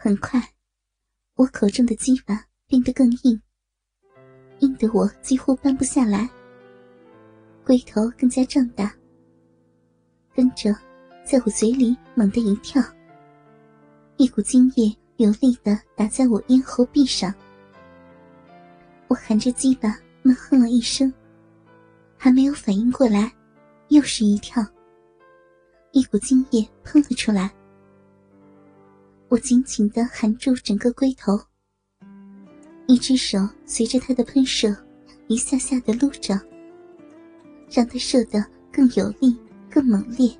很快，我口中的鸡巴变得更硬，硬得我几乎搬不下来。龟头更加胀大，跟着，在我嘴里猛地一跳，一股精液有力的打在我咽喉壁上。我含着鸡巴闷哼了一声，还没有反应过来，又是一跳，一股精液喷了出来。我紧紧的含住整个龟头，一只手随着他的喷射，一下下的撸着。让他射得更有力、更猛烈。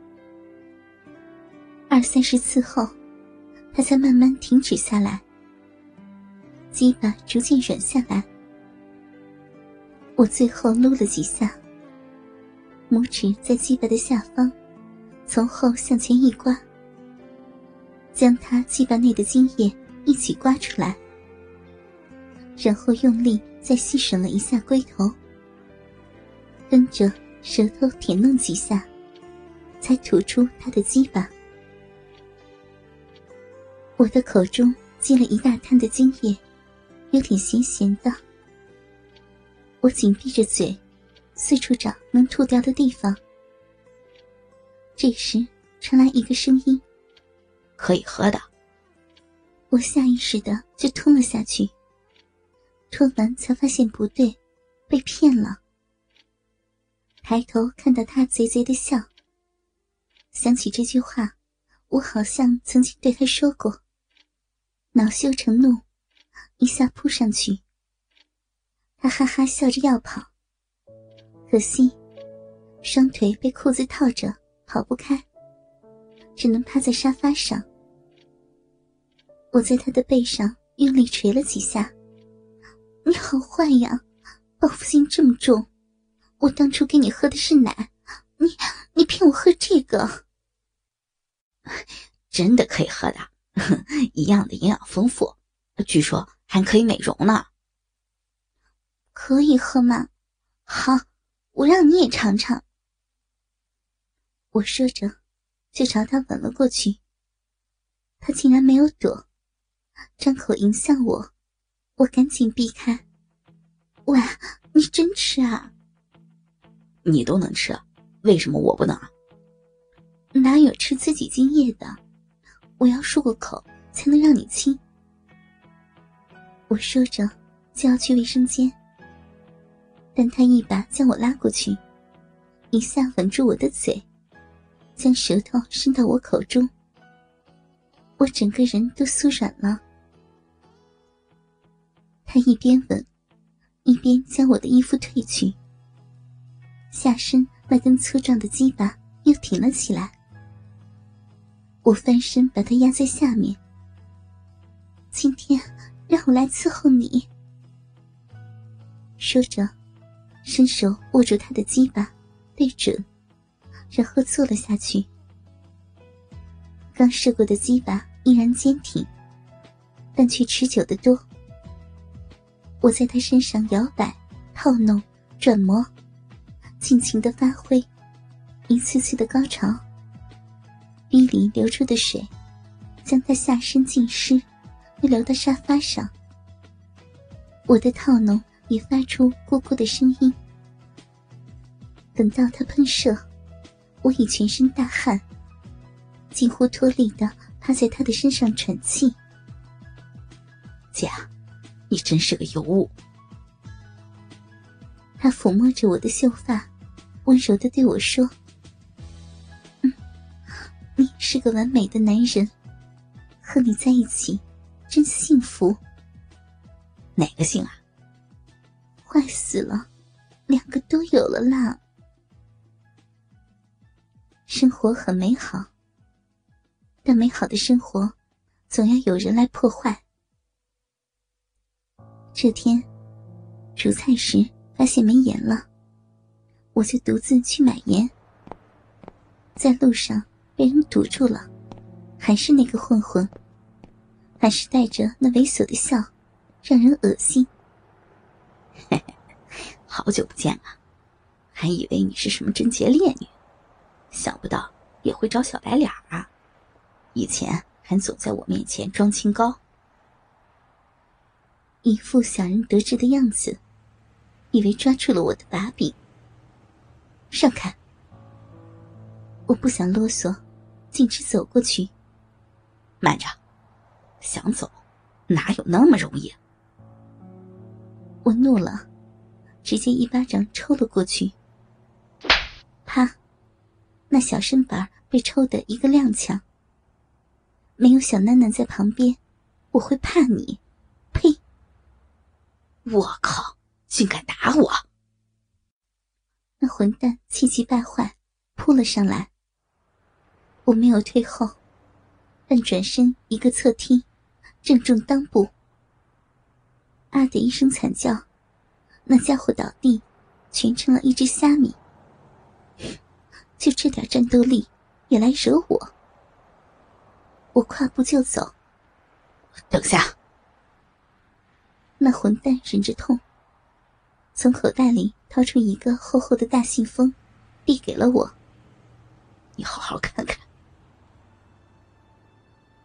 二三十次后，他才慢慢停止下来，鸡巴逐渐软下来。我最后撸了几下，拇指在鸡巴的下方，从后向前一刮，将他鸡巴内的精液一起刮出来，然后用力再细吮了一下龟头。跟着舌头舔弄几下，才吐出他的鸡巴。我的口中积了一大滩的精液，有点咸咸的。我紧闭着嘴，四处找能吐掉的地方。这时传来一个声音：“可以喝的。”我下意识的就吞了下去。吞完才发现不对，被骗了。抬头看到他贼贼的笑，想起这句话，我好像曾经对他说过。恼羞成怒，一下扑上去。他哈哈笑着要跑，可惜双腿被裤子套着，跑不开，只能趴在沙发上。我在他的背上用力捶了几下。你好坏呀，报复心这么重。我当初给你喝的是奶，你你骗我喝这个？真的可以喝的，一样的营养丰富，据说还可以美容呢。可以喝吗？好，我让你也尝尝。我说着，就朝他吻了过去。他竟然没有躲，张口迎向我，我赶紧避开。喂，你真吃啊？你都能吃，为什么我不能啊？哪有吃自己精液的？我要漱过口才能让你亲。我说着就要去卫生间，但他一把将我拉过去，一下吻住我的嘴，将舌头伸到我口中，我整个人都酥软了。他一边吻，一边将我的衣服褪去。下身那根粗壮的鸡巴又挺了起来，我翻身把他压在下面。今天让我来伺候你。说着，伸手握住他的鸡巴，对准，然后坐了下去。刚射过的鸡巴依然坚挺，但却持久的多。我在他身上摇摆、套弄、转磨。尽情的发挥，一次次的高潮，逼里流出的水，将他下身浸湿，又流到沙发上。我的套弄也发出咕咕的声音。等到他喷射，我已全身大汗，几乎脱力的趴在他的身上喘气。你真是个尤物。他抚摸着我的秀发，温柔的对我说：“嗯，你是个完美的男人，和你在一起真幸福。哪个姓啊？坏死了，两个都有了啦。生活很美好，但美好的生活总要有人来破坏。这天煮菜时。”发现没盐了，我就独自去买盐。在路上被人堵住了，还是那个混混，还是带着那猥琐的笑，让人恶心。嘿嘿，好久不见了，还以为你是什么贞洁烈女，想不到也会找小白脸啊！以前还总在我面前装清高，一副小人得志的样子，以为抓住了我的把柄。让开！我不想啰嗦，径直走过去。慢着，想走，哪有那么容易？我怒了，直接一巴掌抽了过去。啪！那小身板被抽得一个踉跄。没有小囡囡在旁边，我会怕你？我靠！竟敢打我！那混蛋气急败坏，扑了上来。我没有退后，但转身一个侧踢，正中裆部。啊的一声惨叫，那家伙倒地，蜷成了一只虾米。就这点战斗力，也来惹我？我跨步就走。等下！那混蛋忍着痛，从口袋里掏出一个厚厚的大信封，递给了我。你好好看看。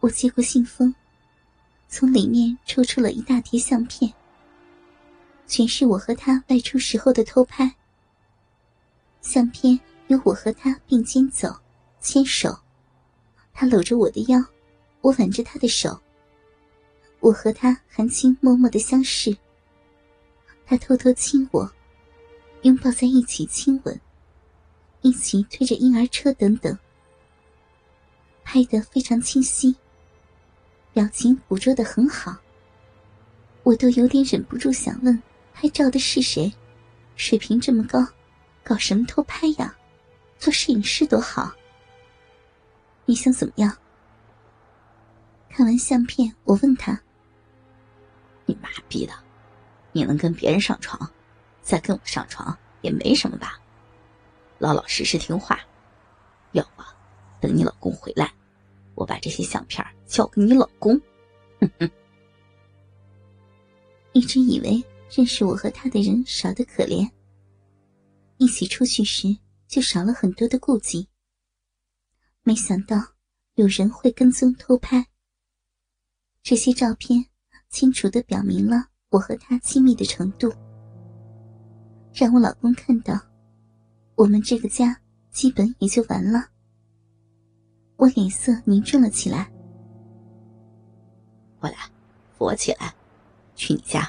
我接过信封。从里面抽出了一大叠相片，全是我和他外出时候的偷拍。相片有我和他并肩走、牵手，他搂着我的腰，我挽着他的手。我和他含情脉脉的相视，他偷偷亲我，拥抱在一起亲吻，一起推着婴儿车等等，拍得非常清晰。表情捕捉的很好，我都有点忍不住想问：拍照的是谁？水平这么高，搞什么偷拍呀？做摄影师多好。你想怎么样？看完相片，我问他：“你妈逼的，你能跟别人上床，再跟我上床也没什么吧？老老实实听话，要不等你老公回来。”我把这些相片交给你老公。哼哼。一直以为认识我和他的人少得可怜，一起出去时就少了很多的顾忌。没想到有人会跟踪偷拍。这些照片清楚的表明了我和他亲密的程度，让我老公看到，我们这个家基本也就完了。我脸色凝重了起来。过来，扶我起来，去你家，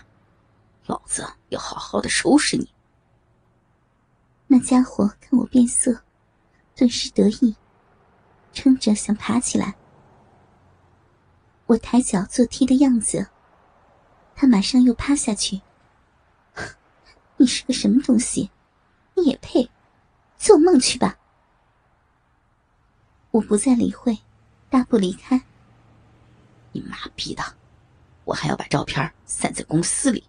老子要好好的收拾你。那家伙看我变色，顿时得意，撑着想爬起来。我抬脚做踢的样子，他马上又趴下去。你是个什么东西？你也配？做梦去吧！我不再理会，大步离开。你妈逼的！我还要把照片散在公司里，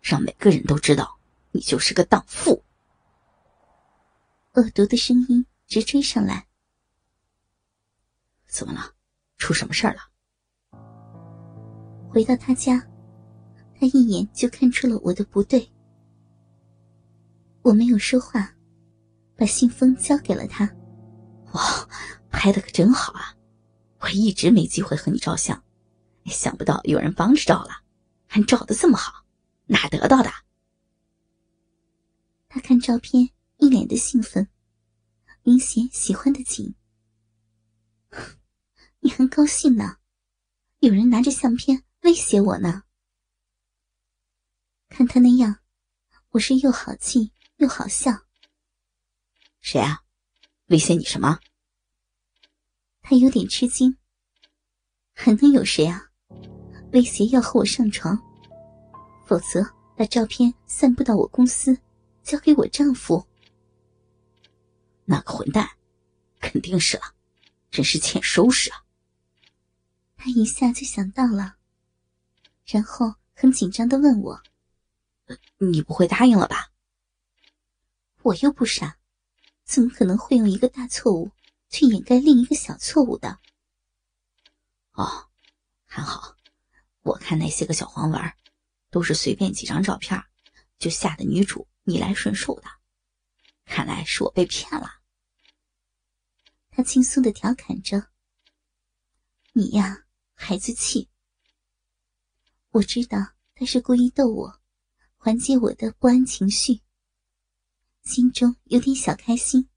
让每个人都知道你就是个荡妇。恶毒的声音直追上来。怎么了？出什么事儿了？回到他家，他一眼就看出了我的不对。我没有说话，把信封交给了他。哇！拍的可真好啊！我一直没机会和你照相，想不到有人帮着照了，还照的这么好，哪得到的？他看照片，一脸的兴奋，明显喜欢的紧。你很高兴呢？有人拿着相片威胁我呢。看他那样，我是又好气又好笑。谁啊？威胁你什么？他有点吃惊，还能有谁啊？威胁要和我上床，否则把照片散布到我公司，交给我丈夫。那个混蛋，肯定是了，真是欠收拾啊！他一下就想到了，然后很紧张的问我：“你不会答应了吧？”我又不傻，怎么可能会用一个大错误？去掩盖另一个小错误的。哦，还好，我看那些个小黄文，都是随便几张照片，就吓得女主逆来顺受的。看来是我被骗了。他轻松的调侃着。你呀，孩子气。我知道他是故意逗我，缓解我的不安情绪，心中有点小开心。